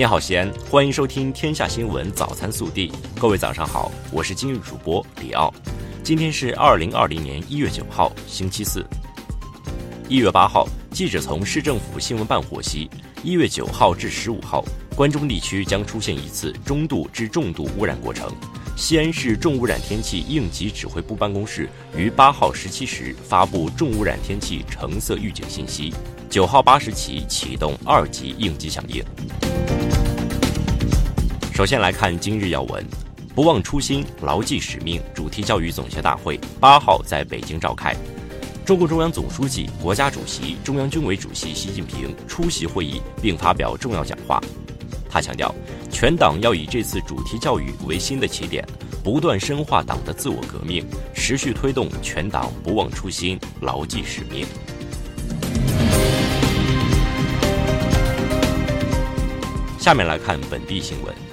你好，西安，欢迎收听《天下新闻早餐速递》。各位早上好，我是今日主播李奥。今天是二零二零年一月九号，星期四。一月八号，记者从市政府新闻办获悉，一月九号至十五号，关中地区将出现一次中度至重度污染过程。西安市重污染天气应急指挥部办公室于八号十七时发布重污染天气橙色预警信息，九号八时起启动二级应急响应。首先来看今日要闻，不忘初心，牢记使命主题教育总结大会八号在北京召开，中共中央总书记、国家主席、中央军委主席习近平出席会议并发表重要讲话。他强调，全党要以这次主题教育为新的起点，不断深化党的自我革命，持续推动全党不忘初心，牢记使命。下面来看本地新闻。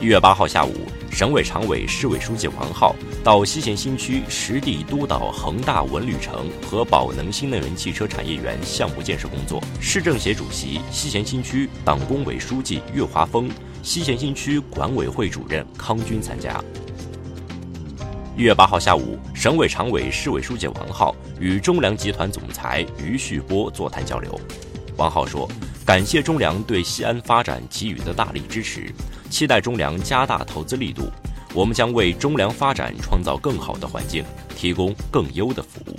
一月八号下午，省委常委、市委书记王浩到西咸新区实地督导恒大文旅城和宝能新能源汽车产业园项目建设工作。市政协主席、西咸新区党工委书记岳华峰、西咸新区管委会主任康军参加。一月八号下午，省委常委、市委书记王浩与中粮集团总裁于旭波座谈交流。王浩说：“感谢中粮对西安发展给予的大力支持。”期待中粮加大投资力度，我们将为中粮发展创造更好的环境，提供更优的服务。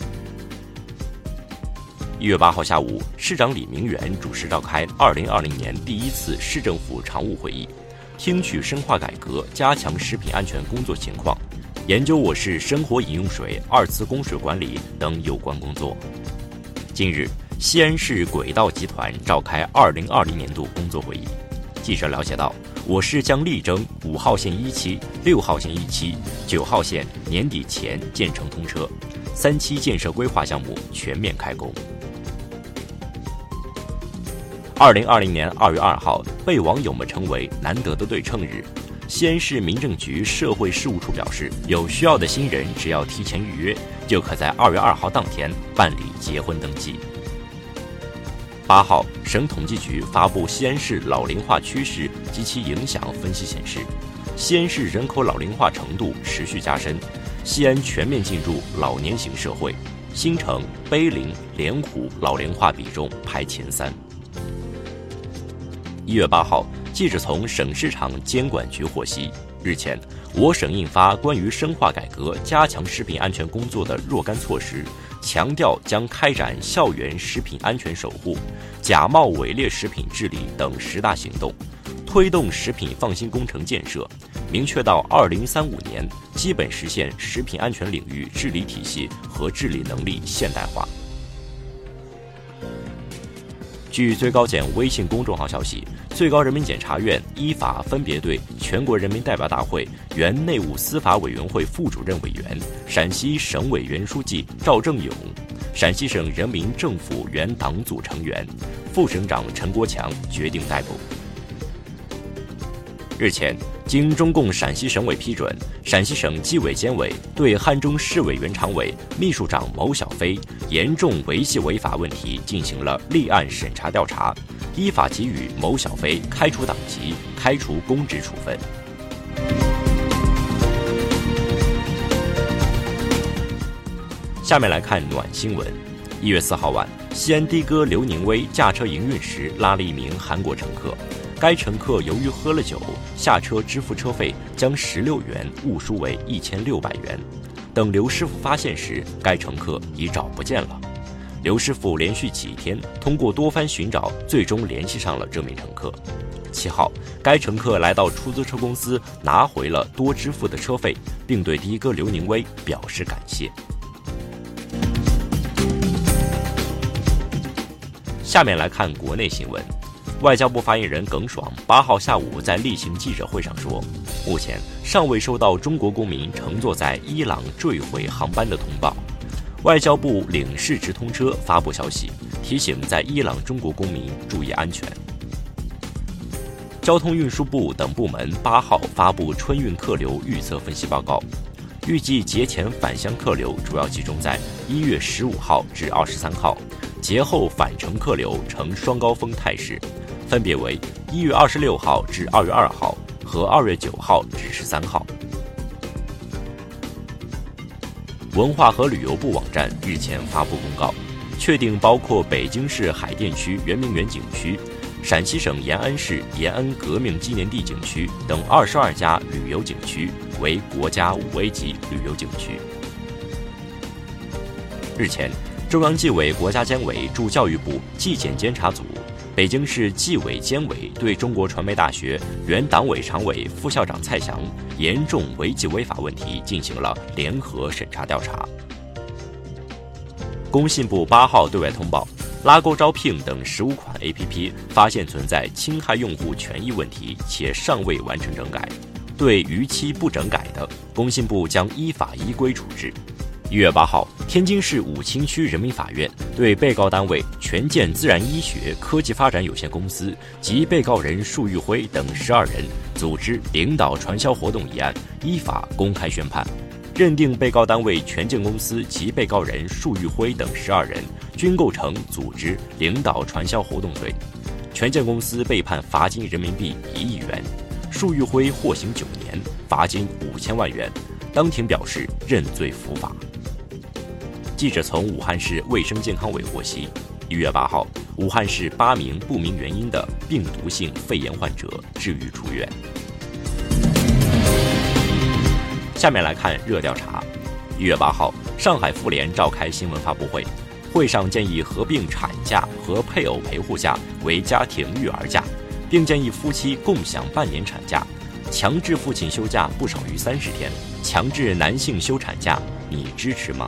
一月八号下午，市长李明远主持召开二零二零年第一次市政府常务会议，听取深化改革、加强食品安全工作情况，研究我市生活饮用水二次供水管理等有关工作。近日，西安市轨道集团召开二零二零年度工作会议，记者了解到。我市将力争五号线一期、六号线一期、九号线年底前建成通车，三期建设规划项目全面开工。二零二零年二月二号被网友们称为难得的对称日，西安市民政局社会事务处表示，有需要的新人只要提前预约，就可在二月二号当天办理结婚登记。八号，省统计局发布西安市老龄化趋势及其影响分析显示，西安市人口老龄化程度持续加深，西安全面进入老年型社会，新城、碑林、莲湖老龄化比重排前三。一月八号，记者从省市场监管局获悉，日前，我省印发关于深化改革、加强食品安全工作的若干措施。强调将开展校园食品安全守护、假冒伪劣食品治理等十大行动，推动食品放心工程建设，明确到二零三五年基本实现食品安全领域治理体系和治理能力现代化。据最高检微信公众号消息，最高人民检察院依法分别对全国人民代表大会原内务司法委员会副主任委员、陕西省委原书记赵正勇、陕西省人民政府原党组成员、副省长陈国强决定逮捕。日前。经中共陕西省委批准，陕西省纪委监委对汉中市委原常委、秘书长牟小飞严重违纪违法问题进行了立案审查调查，依法给予牟小飞开除党籍、开除公职处分。下面来看暖新闻：一月四号晚，西安的哥刘宁威驾车营运时拉了一名韩国乘客。该乘客由于喝了酒，下车支付车费将十六元误输为一千六百元。等刘师傅发现时，该乘客已找不见了。刘师傅连续几天通过多番寻找，最终联系上了这名乘客。七号，该乘客来到出租车公司拿回了多支付的车费，并对的哥刘宁威表示感谢。下面来看国内新闻。外交部发言人耿爽八号下午在例行记者会上说，目前尚未收到中国公民乘坐在伊朗坠毁航班的通报。外交部领事直通车发布消息，提醒在伊朗中国公民注意安全。交通运输部等部门八号发布春运客流预测分析报告，预计节前返乡客流主要集中在一月十五号至二十三号，节后返程客流呈双高峰态势。分别为一月二十六号至二月二号和二月九号至十三号。文化和旅游部网站日前发布公告，确定包括北京市海淀区圆明园景区、陕西省延安市延安革命纪念地景区等二十二家旅游景区为国家五 A 级旅游景区。日前，中央纪委国家监委驻教育部纪检监察组、北京市纪委监委对中国传媒大学原党委常委、副校长蔡翔。严重违纪违法问题进行了联合审查调查。工信部八号对外通报，拉钩招聘等十五款 APP 发现存在侵害用户权益问题，且尚未完成整改。对逾期不整改的，工信部将依法依规处置。一月八号，天津市武清区人民法院对被告单位全健自然医学科技发展有限公司及被告人束玉辉等十二人组织领导传销活动一案依法公开宣判，认定被告单位全健公司及被告人束玉辉等十二人均构成组织领导传销活动罪，全健公司被判罚金人民币一亿元，束玉辉获刑九年，罚金五千万元，当庭表示认罪伏法。记者从武汉市卫生健康委获悉，一月八号，武汉市八名不明原因的病毒性肺炎患者治愈出院。下面来看热调查。一月八号，上海妇联召开新闻发布会，会上建议合并产假和配偶陪护假为家庭育儿假，并建议夫妻共享半年产假，强制父亲休假不少于三十天，强制男性休产假，你支持吗？